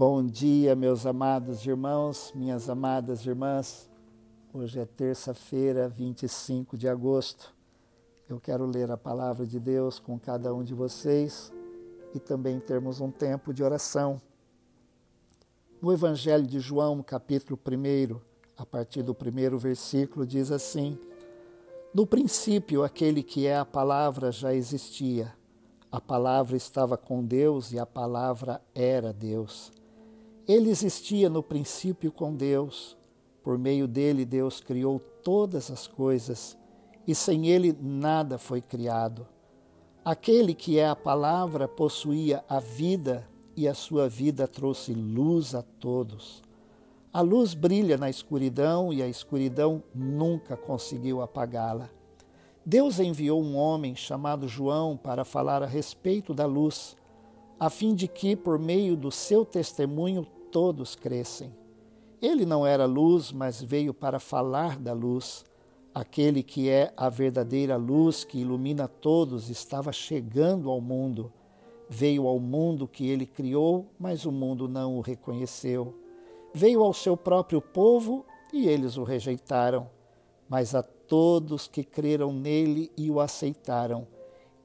Bom dia, meus amados irmãos, minhas amadas irmãs. Hoje é terça-feira, 25 de agosto. Eu quero ler a palavra de Deus com cada um de vocês e também termos um tempo de oração. No Evangelho de João, capítulo 1, a partir do primeiro versículo, diz assim: No princípio, aquele que é a palavra já existia. A palavra estava com Deus e a palavra era Deus. Ele existia no princípio com Deus. Por meio dele, Deus criou todas as coisas, e sem ele nada foi criado. Aquele que é a palavra possuía a vida, e a sua vida trouxe luz a todos. A luz brilha na escuridão, e a escuridão nunca conseguiu apagá-la. Deus enviou um homem chamado João para falar a respeito da luz, a fim de que, por meio do seu testemunho, todos crescem. Ele não era luz, mas veio para falar da luz. Aquele que é a verdadeira luz que ilumina todos estava chegando ao mundo. Veio ao mundo que ele criou, mas o mundo não o reconheceu. Veio ao seu próprio povo e eles o rejeitaram. Mas a todos que creram nele e o aceitaram,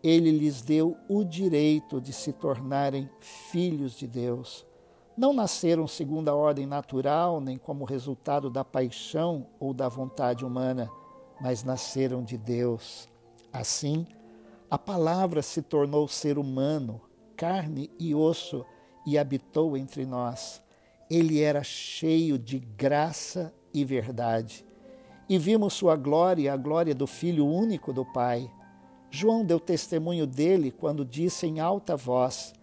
ele lhes deu o direito de se tornarem filhos de Deus não nasceram segundo a ordem natural, nem como resultado da paixão ou da vontade humana, mas nasceram de Deus. Assim, a palavra se tornou ser humano, carne e osso, e habitou entre nós. Ele era cheio de graça e verdade. E vimos sua glória, a glória do Filho único do Pai. João deu testemunho dele quando disse em alta voz: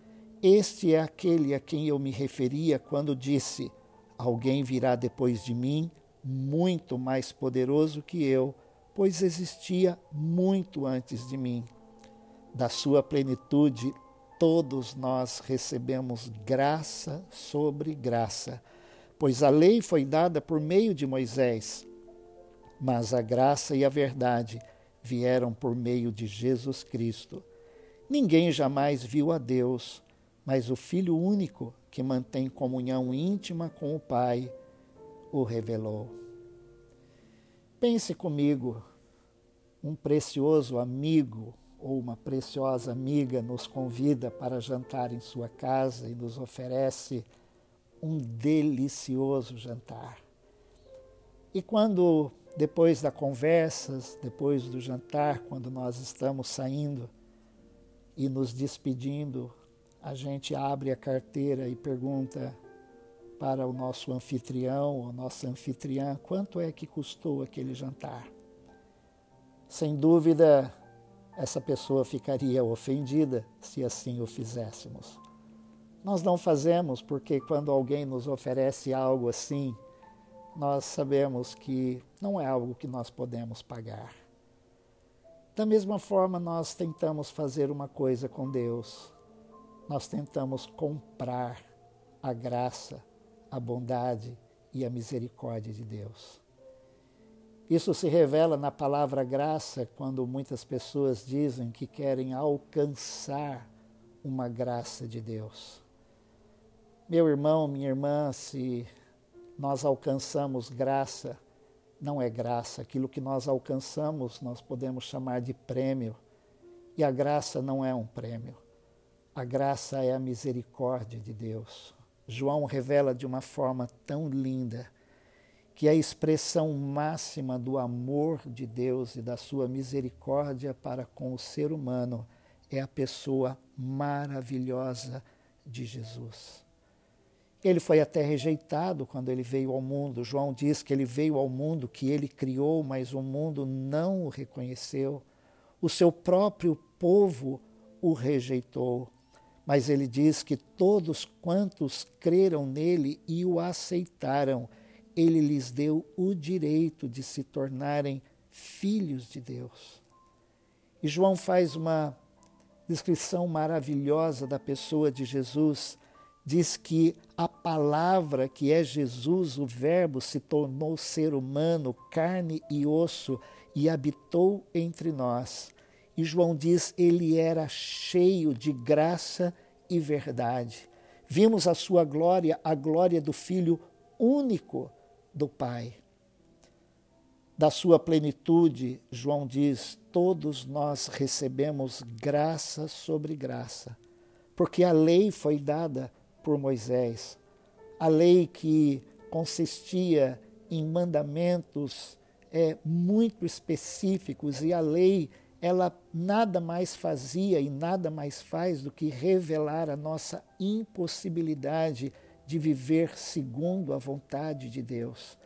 este é aquele a quem eu me referia quando disse: Alguém virá depois de mim, muito mais poderoso que eu, pois existia muito antes de mim. Da sua plenitude, todos nós recebemos graça sobre graça, pois a lei foi dada por meio de Moisés, mas a graça e a verdade vieram por meio de Jesus Cristo. Ninguém jamais viu a Deus mas o Filho único, que mantém comunhão íntima com o Pai, o revelou. Pense comigo, um precioso amigo ou uma preciosa amiga nos convida para jantar em sua casa e nos oferece um delicioso jantar. E quando, depois da conversa, depois do jantar, quando nós estamos saindo e nos despedindo, a gente abre a carteira e pergunta para o nosso anfitrião ou nossa anfitriã quanto é que custou aquele jantar. Sem dúvida, essa pessoa ficaria ofendida se assim o fizéssemos. Nós não fazemos porque quando alguém nos oferece algo assim, nós sabemos que não é algo que nós podemos pagar. Da mesma forma, nós tentamos fazer uma coisa com Deus nós tentamos comprar a graça, a bondade e a misericórdia de Deus. Isso se revela na palavra graça quando muitas pessoas dizem que querem alcançar uma graça de Deus. Meu irmão, minha irmã, se nós alcançamos graça, não é graça. Aquilo que nós alcançamos, nós podemos chamar de prêmio. E a graça não é um prêmio. A graça é a misericórdia de Deus. João revela de uma forma tão linda que a expressão máxima do amor de Deus e da sua misericórdia para com o ser humano é a pessoa maravilhosa de Jesus. Ele foi até rejeitado quando ele veio ao mundo. João diz que ele veio ao mundo que ele criou, mas o mundo não o reconheceu. O seu próprio povo o rejeitou. Mas ele diz que todos quantos creram nele e o aceitaram, ele lhes deu o direito de se tornarem filhos de Deus. E João faz uma descrição maravilhosa da pessoa de Jesus. Diz que a palavra que é Jesus, o Verbo, se tornou ser humano, carne e osso e habitou entre nós. E João diz: ele era cheio de graça e verdade. Vimos a sua glória, a glória do Filho único do Pai. Da sua plenitude, João diz, todos nós recebemos graça sobre graça, porque a lei foi dada por Moisés, a lei que consistia em mandamentos é, muito específicos e a lei ela nada mais fazia e nada mais faz do que revelar a nossa impossibilidade de viver segundo a vontade de Deus.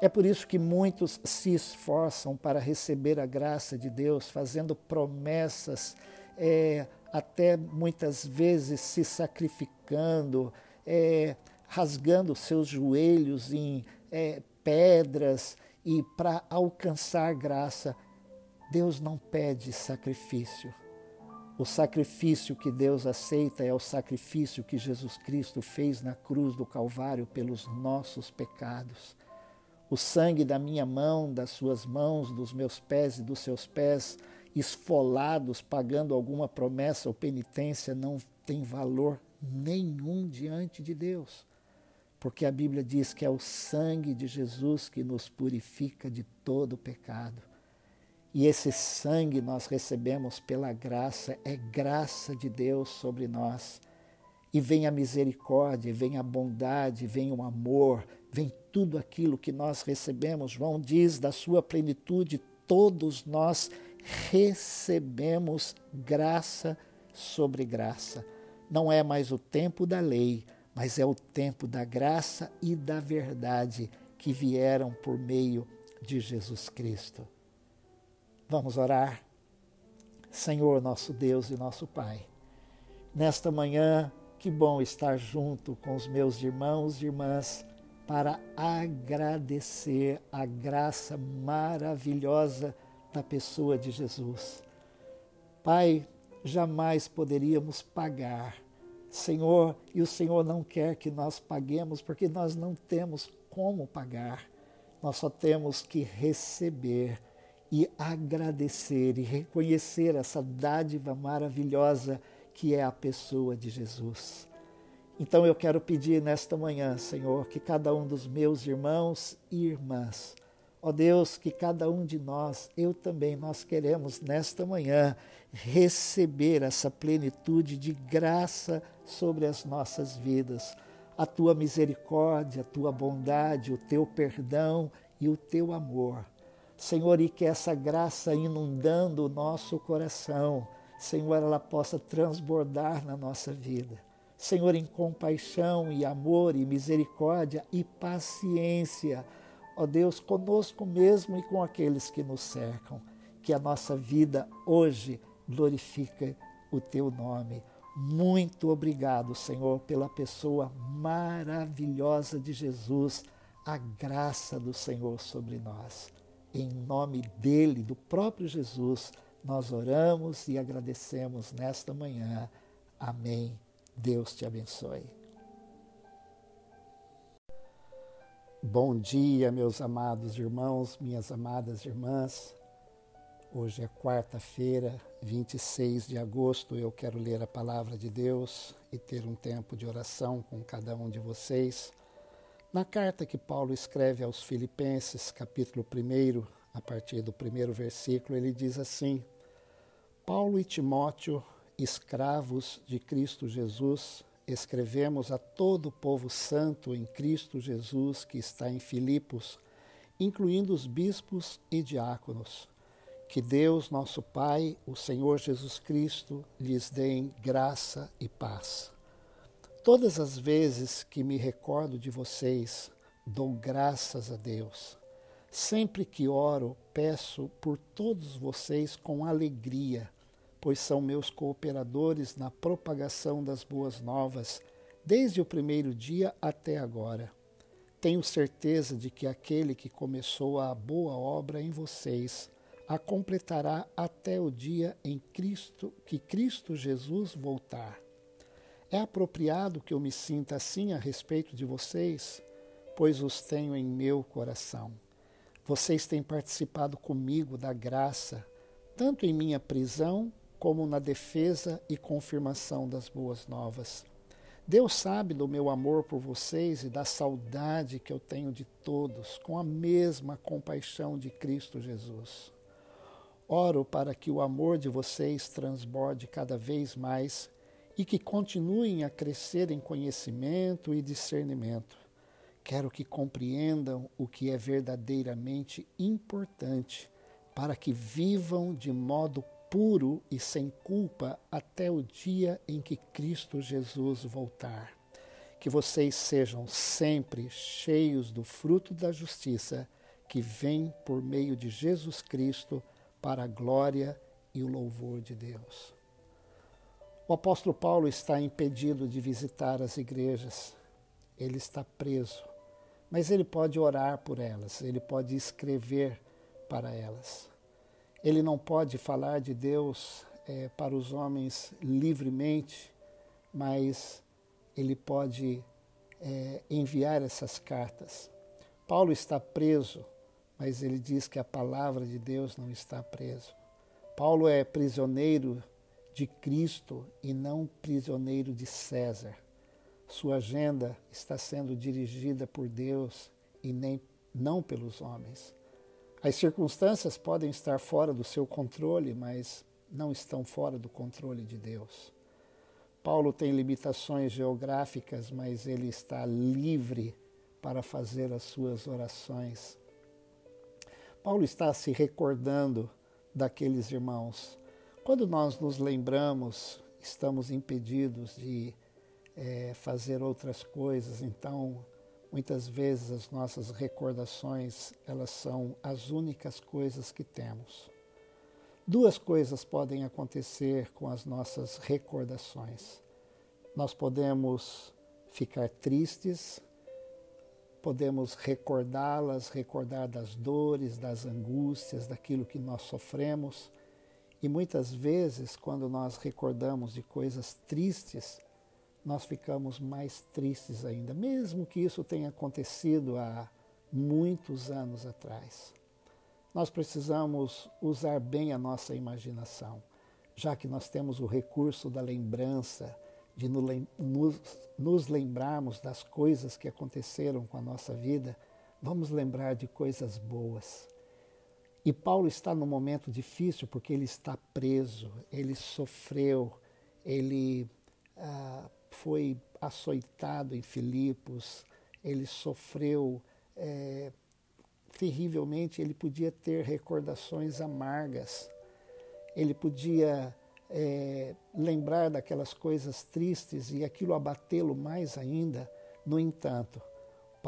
É por isso que muitos se esforçam para receber a graça de Deus, fazendo promessas, é, até muitas vezes se sacrificando, é, rasgando seus joelhos em é, pedras e para alcançar graça. Deus não pede sacrifício. O sacrifício que Deus aceita é o sacrifício que Jesus Cristo fez na cruz do Calvário pelos nossos pecados. O sangue da minha mão, das suas mãos, dos meus pés e dos seus pés, esfolados, pagando alguma promessa ou penitência, não tem valor nenhum diante de Deus. Porque a Bíblia diz que é o sangue de Jesus que nos purifica de todo pecado. E esse sangue nós recebemos pela graça, é graça de Deus sobre nós. E vem a misericórdia, vem a bondade, vem o amor, vem tudo aquilo que nós recebemos. João diz da sua plenitude, todos nós recebemos graça sobre graça. Não é mais o tempo da lei, mas é o tempo da graça e da verdade que vieram por meio de Jesus Cristo. Vamos orar. Senhor, nosso Deus e nosso Pai, nesta manhã, que bom estar junto com os meus irmãos e irmãs para agradecer a graça maravilhosa da pessoa de Jesus. Pai, jamais poderíamos pagar, Senhor, e o Senhor não quer que nós paguemos, porque nós não temos como pagar, nós só temos que receber e agradecer e reconhecer essa dádiva maravilhosa que é a pessoa de Jesus. Então eu quero pedir nesta manhã, Senhor, que cada um dos meus irmãos e irmãs, ó Deus, que cada um de nós, eu também, nós queremos nesta manhã receber essa plenitude de graça sobre as nossas vidas, a tua misericórdia, a tua bondade, o teu perdão e o teu amor. Senhor, e que essa graça inundando o nosso coração, Senhor, ela possa transbordar na nossa vida. Senhor, em compaixão e amor e misericórdia e paciência, ó Deus, conosco mesmo e com aqueles que nos cercam. Que a nossa vida hoje glorifique o teu nome. Muito obrigado, Senhor, pela pessoa maravilhosa de Jesus, a graça do Senhor sobre nós. Em nome dele, do próprio Jesus, nós oramos e agradecemos nesta manhã. Amém. Deus te abençoe. Bom dia, meus amados irmãos, minhas amadas irmãs. Hoje é quarta-feira, 26 de agosto. Eu quero ler a palavra de Deus e ter um tempo de oração com cada um de vocês. Na carta que Paulo escreve aos Filipenses, capítulo 1, a partir do primeiro versículo, ele diz assim: Paulo e Timóteo, escravos de Cristo Jesus, escrevemos a todo o povo santo em Cristo Jesus que está em Filipos, incluindo os bispos e diáconos. Que Deus, nosso Pai, o Senhor Jesus Cristo, lhes dê graça e paz. Todas as vezes que me recordo de vocês, dou graças a Deus. Sempre que oro, peço por todos vocês com alegria, pois são meus cooperadores na propagação das boas novas, desde o primeiro dia até agora. Tenho certeza de que aquele que começou a boa obra em vocês a completará até o dia em Cristo que Cristo Jesus voltar. É apropriado que eu me sinta assim a respeito de vocês, pois os tenho em meu coração. Vocês têm participado comigo da graça, tanto em minha prisão como na defesa e confirmação das boas novas. Deus sabe do meu amor por vocês e da saudade que eu tenho de todos, com a mesma compaixão de Cristo Jesus. Oro para que o amor de vocês transborde cada vez mais e que continuem a crescer em conhecimento e discernimento. Quero que compreendam o que é verdadeiramente importante para que vivam de modo puro e sem culpa até o dia em que Cristo Jesus voltar. Que vocês sejam sempre cheios do fruto da justiça que vem por meio de Jesus Cristo para a glória e o louvor de Deus. O apóstolo Paulo está impedido de visitar as igrejas, ele está preso, mas ele pode orar por elas, ele pode escrever para elas. Ele não pode falar de Deus é, para os homens livremente, mas ele pode é, enviar essas cartas. Paulo está preso, mas ele diz que a palavra de Deus não está preso. Paulo é prisioneiro de Cristo e não prisioneiro de César. Sua agenda está sendo dirigida por Deus e nem não pelos homens. As circunstâncias podem estar fora do seu controle, mas não estão fora do controle de Deus. Paulo tem limitações geográficas, mas ele está livre para fazer as suas orações. Paulo está se recordando daqueles irmãos. Quando nós nos lembramos, estamos impedidos de é, fazer outras coisas, então Muitas vezes as nossas recordações, elas são as únicas coisas que temos. Duas coisas podem acontecer com as nossas recordações. Nós podemos ficar tristes, podemos recordá-las, recordar das dores, das angústias, daquilo que nós sofremos. E muitas vezes, quando nós recordamos de coisas tristes, nós ficamos mais tristes ainda, mesmo que isso tenha acontecido há muitos anos atrás. Nós precisamos usar bem a nossa imaginação, já que nós temos o recurso da lembrança, de nos lembrarmos das coisas que aconteceram com a nossa vida, vamos lembrar de coisas boas. E Paulo está num momento difícil porque ele está preso, ele sofreu, ele ah, foi açoitado em Filipos, ele sofreu é, terrivelmente, ele podia ter recordações amargas, ele podia é, lembrar daquelas coisas tristes e aquilo abatê-lo mais ainda. No entanto,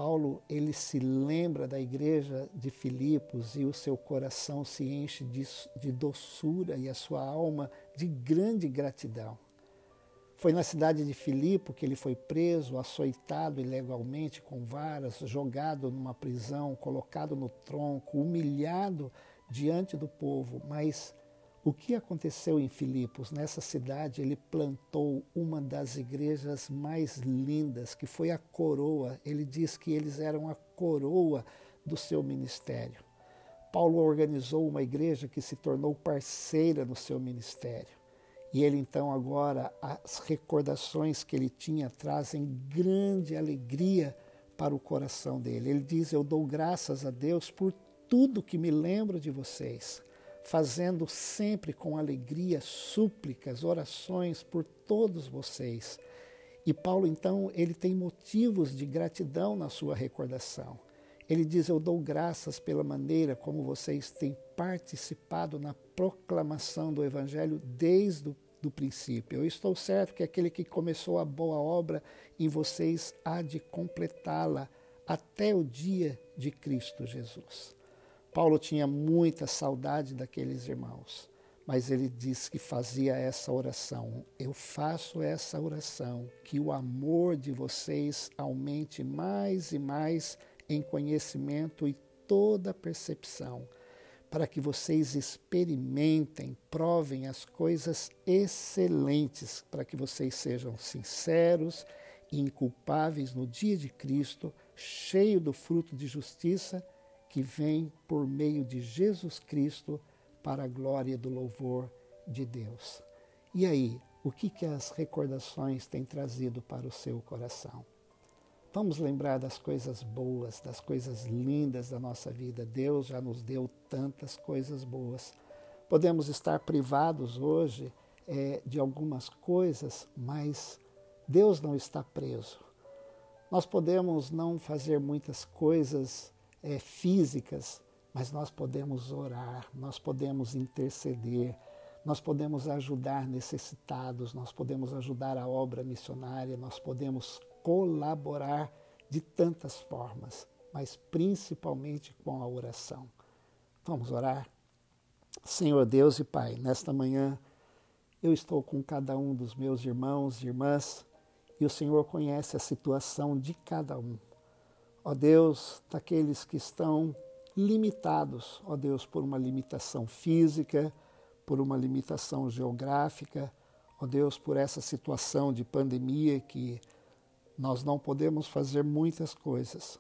Paulo ele se lembra da igreja de Filipos e o seu coração se enche de, de doçura e a sua alma de grande gratidão. Foi na cidade de Filipe que ele foi preso, açoitado ilegalmente com varas, jogado numa prisão, colocado no tronco, humilhado diante do povo. Mas o que aconteceu em Filipos? Nessa cidade ele plantou uma das igrejas mais lindas, que foi a coroa. Ele diz que eles eram a coroa do seu ministério. Paulo organizou uma igreja que se tornou parceira no seu ministério. E ele então agora as recordações que ele tinha trazem grande alegria para o coração dele. Ele diz: "Eu dou graças a Deus por tudo que me lembro de vocês, fazendo sempre com alegria súplicas, orações por todos vocês." E Paulo então, ele tem motivos de gratidão na sua recordação. Ele diz: Eu dou graças pela maneira como vocês têm participado na proclamação do Evangelho desde o do princípio. Eu estou certo que aquele que começou a boa obra em vocês há de completá-la até o dia de Cristo Jesus. Paulo tinha muita saudade daqueles irmãos, mas ele diz que fazia essa oração. Eu faço essa oração, que o amor de vocês aumente mais e mais em conhecimento e toda percepção, para que vocês experimentem, provem as coisas excelentes, para que vocês sejam sinceros e inculpáveis no dia de Cristo, cheio do fruto de justiça que vem por meio de Jesus Cristo para a glória do louvor de Deus. E aí, o que, que as recordações têm trazido para o seu coração. Vamos lembrar das coisas boas, das coisas lindas da nossa vida. Deus já nos deu tantas coisas boas. Podemos estar privados hoje é, de algumas coisas, mas Deus não está preso. Nós podemos não fazer muitas coisas é, físicas, mas nós podemos orar, nós podemos interceder, nós podemos ajudar necessitados, nós podemos ajudar a obra missionária, nós podemos colaborar de tantas formas, mas principalmente com a oração. Vamos orar? Senhor Deus e Pai, nesta manhã eu estou com cada um dos meus irmãos e irmãs e o Senhor conhece a situação de cada um. Ó Deus, daqueles que estão limitados, ó Deus, por uma limitação física, por uma limitação geográfica, ó Deus, por essa situação de pandemia que nós não podemos fazer muitas coisas,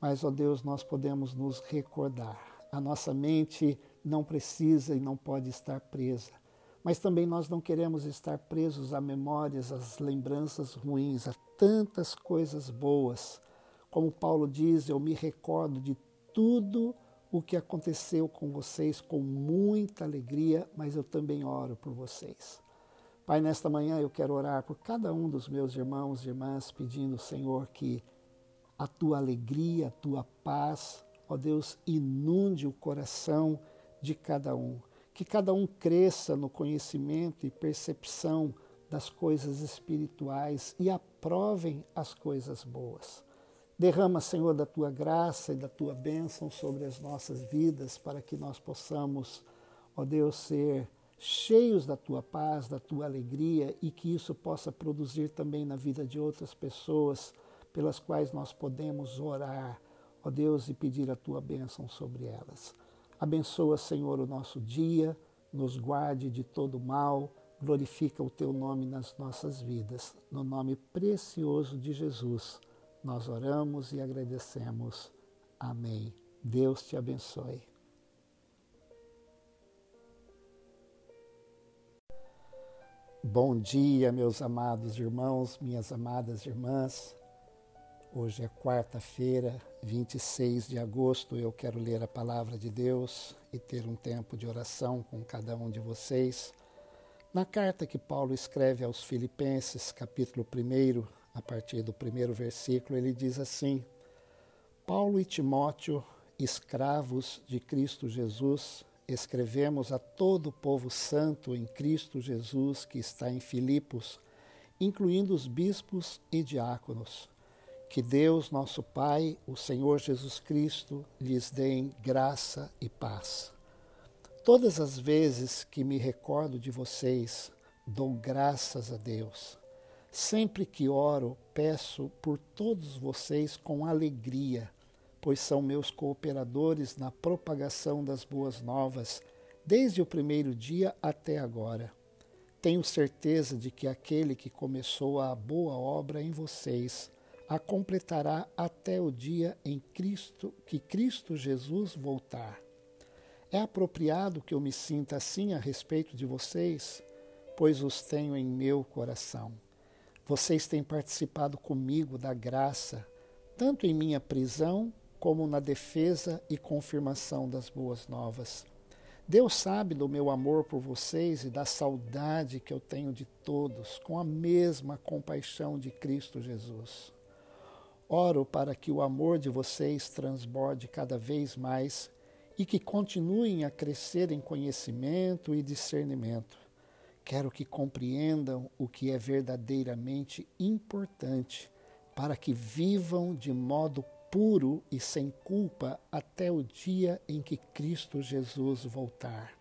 mas, ó Deus, nós podemos nos recordar. A nossa mente não precisa e não pode estar presa, mas também nós não queremos estar presos a memórias, às lembranças ruins, a tantas coisas boas. Como Paulo diz, eu me recordo de tudo o que aconteceu com vocês com muita alegria, mas eu também oro por vocês. Pai, nesta manhã eu quero orar por cada um dos meus irmãos e irmãs, pedindo, Senhor, que a tua alegria, a tua paz, ó Deus, inunde o coração de cada um. Que cada um cresça no conhecimento e percepção das coisas espirituais e aprovem as coisas boas. Derrama, Senhor, da tua graça e da tua bênção sobre as nossas vidas, para que nós possamos, ó Deus, ser cheios da tua paz, da tua alegria e que isso possa produzir também na vida de outras pessoas pelas quais nós podemos orar, ó Deus, e pedir a tua bênção sobre elas. Abençoa, Senhor, o nosso dia, nos guarde de todo mal, glorifica o teu nome nas nossas vidas. No nome precioso de Jesus, nós oramos e agradecemos. Amém. Deus te abençoe. Bom dia, meus amados irmãos, minhas amadas irmãs. Hoje é quarta-feira, 26 de agosto. Eu quero ler a palavra de Deus e ter um tempo de oração com cada um de vocês. Na carta que Paulo escreve aos Filipenses, capítulo 1, a partir do primeiro versículo, ele diz assim: Paulo e Timóteo, escravos de Cristo Jesus, escrevemos a todo o povo santo em Cristo Jesus que está em Filipos, incluindo os bispos e diáconos. Que Deus, nosso Pai, o Senhor Jesus Cristo, lhes dê graça e paz. Todas as vezes que me recordo de vocês, dou graças a Deus. Sempre que oro, peço por todos vocês com alegria pois são meus cooperadores na propagação das boas novas, desde o primeiro dia até agora. Tenho certeza de que aquele que começou a boa obra em vocês a completará até o dia em Cristo que Cristo Jesus voltar. É apropriado que eu me sinta assim a respeito de vocês, pois os tenho em meu coração. Vocês têm participado comigo da graça, tanto em minha prisão como na defesa e confirmação das boas novas. Deus sabe do meu amor por vocês e da saudade que eu tenho de todos, com a mesma compaixão de Cristo Jesus. Oro para que o amor de vocês transborde cada vez mais e que continuem a crescer em conhecimento e discernimento. Quero que compreendam o que é verdadeiramente importante para que vivam de modo puro e sem culpa até o dia em que Cristo Jesus voltar.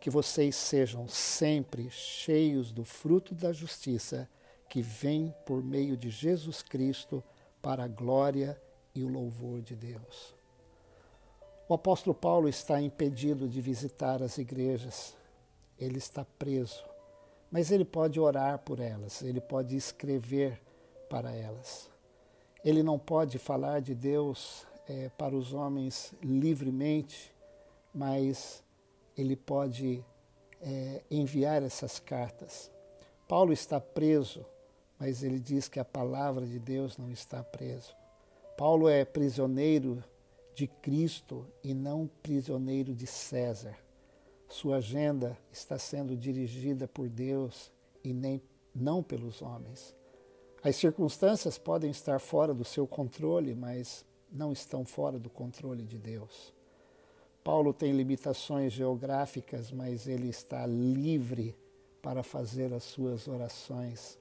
Que vocês sejam sempre cheios do fruto da justiça que vem por meio de Jesus Cristo para a glória e o louvor de Deus. O apóstolo Paulo está impedido de visitar as igrejas. Ele está preso, mas ele pode orar por elas, ele pode escrever para elas. Ele não pode falar de Deus é, para os homens livremente, mas ele pode é, enviar essas cartas. Paulo está preso, mas ele diz que a palavra de Deus não está preso. Paulo é prisioneiro de Cristo e não prisioneiro de César. Sua agenda está sendo dirigida por Deus e nem, não pelos homens. As circunstâncias podem estar fora do seu controle, mas não estão fora do controle de Deus. Paulo tem limitações geográficas, mas ele está livre para fazer as suas orações.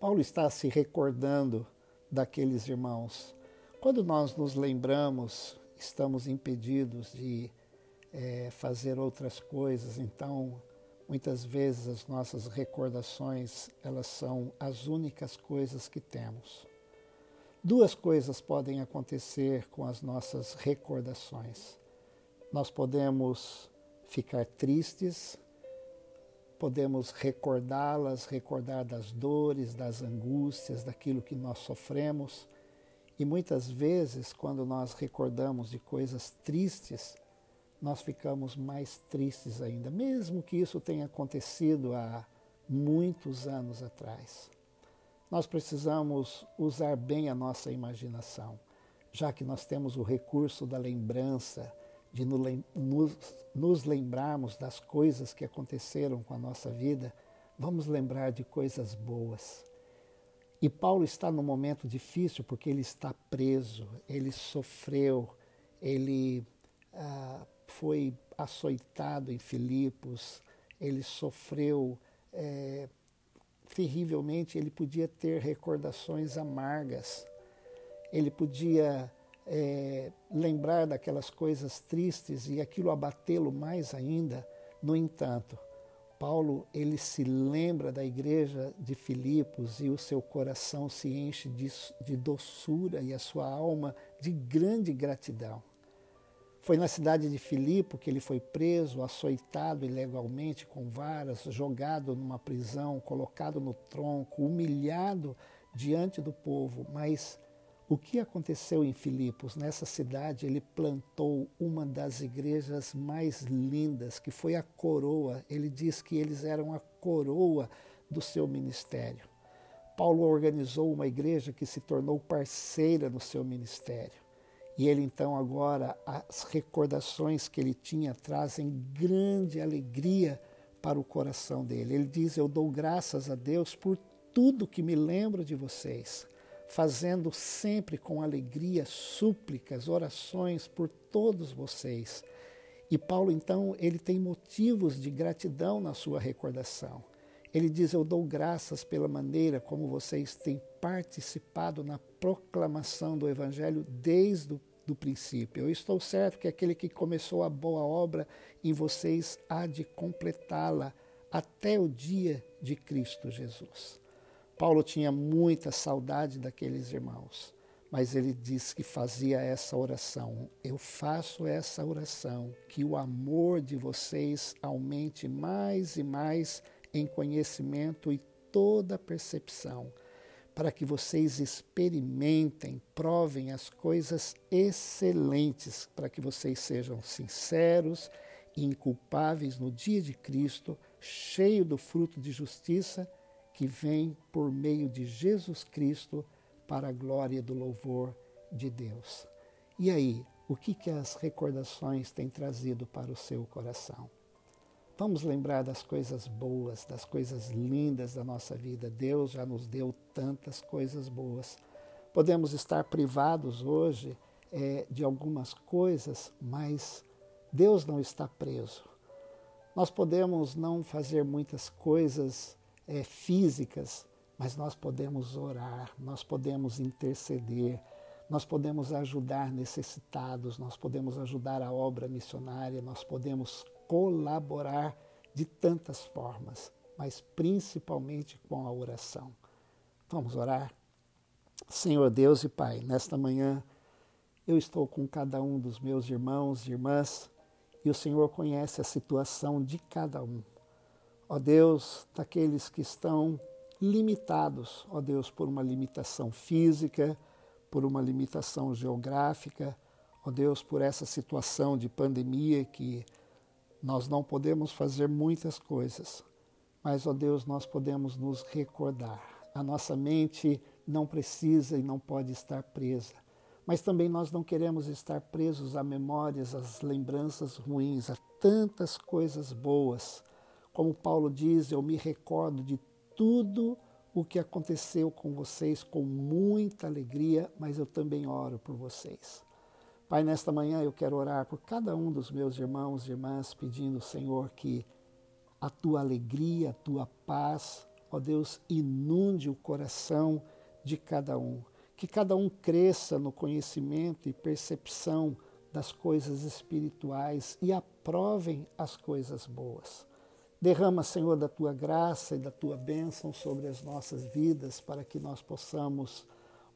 Paulo está se recordando daqueles irmãos. Quando nós nos lembramos, estamos impedidos de é, fazer outras coisas. Então, muitas vezes as nossas recordações elas são as únicas coisas que temos. Duas coisas podem acontecer com as nossas recordações. Nós podemos ficar tristes, podemos recordá-las, recordar das dores, das angústias, daquilo que nós sofremos. E muitas vezes, quando nós recordamos de coisas tristes, nós ficamos mais tristes ainda, mesmo que isso tenha acontecido há muitos anos atrás. Nós precisamos usar bem a nossa imaginação, já que nós temos o recurso da lembrança, de nos lembrarmos das coisas que aconteceram com a nossa vida, vamos lembrar de coisas boas. E Paulo está num momento difícil porque ele está preso, ele sofreu, ele ah, foi açoitado em Filipos, ele sofreu é, terrivelmente, ele podia ter recordações amargas, ele podia é, lembrar daquelas coisas tristes e aquilo abatê-lo mais ainda. No entanto, Paulo ele se lembra da igreja de Filipos e o seu coração se enche de, de doçura e a sua alma de grande gratidão. Foi na cidade de Filipe que ele foi preso, açoitado ilegalmente com varas, jogado numa prisão, colocado no tronco, humilhado diante do povo. Mas o que aconteceu em Filipos? Nessa cidade, ele plantou uma das igrejas mais lindas, que foi a coroa. Ele diz que eles eram a coroa do seu ministério. Paulo organizou uma igreja que se tornou parceira no seu ministério. E ele então agora as recordações que ele tinha trazem grande alegria para o coração dele. Ele diz: "Eu dou graças a Deus por tudo que me lembro de vocês, fazendo sempre com alegria súplicas, orações por todos vocês." E Paulo então, ele tem motivos de gratidão na sua recordação. Ele diz: Eu dou graças pela maneira como vocês têm participado na proclamação do Evangelho desde o do princípio. Eu estou certo que aquele que começou a boa obra em vocês há de completá-la até o dia de Cristo Jesus. Paulo tinha muita saudade daqueles irmãos, mas ele disse que fazia essa oração. Eu faço essa oração, que o amor de vocês aumente mais e mais em conhecimento e toda percepção para que vocês experimentem, provem as coisas excelentes, para que vocês sejam sinceros e inculpáveis no dia de Cristo, cheio do fruto de justiça que vem por meio de Jesus Cristo para a glória do louvor de Deus. E aí, o que, que as recordações têm trazido para o seu coração? Vamos lembrar das coisas boas, das coisas lindas da nossa vida. Deus já nos deu tantas coisas boas. Podemos estar privados hoje é, de algumas coisas, mas Deus não está preso. Nós podemos não fazer muitas coisas é, físicas, mas nós podemos orar, nós podemos interceder, nós podemos ajudar necessitados, nós podemos ajudar a obra missionária, nós podemos colaborar de tantas formas, mas principalmente com a oração. Vamos orar? Senhor Deus e Pai, nesta manhã eu estou com cada um dos meus irmãos e irmãs e o Senhor conhece a situação de cada um. Ó Deus, daqueles que estão limitados, ó Deus, por uma limitação física, por uma limitação geográfica, ó Deus, por essa situação de pandemia que nós não podemos fazer muitas coisas, mas, ó Deus, nós podemos nos recordar. A nossa mente não precisa e não pode estar presa. Mas também nós não queremos estar presos a memórias, às lembranças ruins, a tantas coisas boas. Como Paulo diz, eu me recordo de tudo o que aconteceu com vocês com muita alegria, mas eu também oro por vocês. Pai, nesta manhã eu quero orar por cada um dos meus irmãos e irmãs, pedindo, Senhor, que a tua alegria, a tua paz, ó Deus, inunde o coração de cada um. Que cada um cresça no conhecimento e percepção das coisas espirituais e aprovem as coisas boas. Derrama, Senhor, da tua graça e da tua bênção sobre as nossas vidas, para que nós possamos,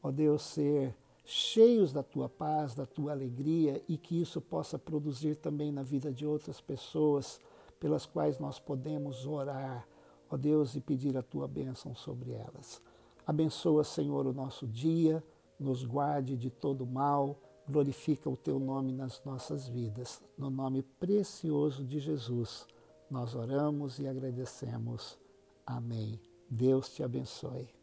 ó Deus, ser cheios da tua paz, da tua alegria e que isso possa produzir também na vida de outras pessoas pelas quais nós podemos orar, ó Deus, e pedir a tua bênção sobre elas. Abençoa, Senhor, o nosso dia, nos guarde de todo mal, glorifica o teu nome nas nossas vidas. No nome precioso de Jesus nós oramos e agradecemos. Amém. Deus te abençoe.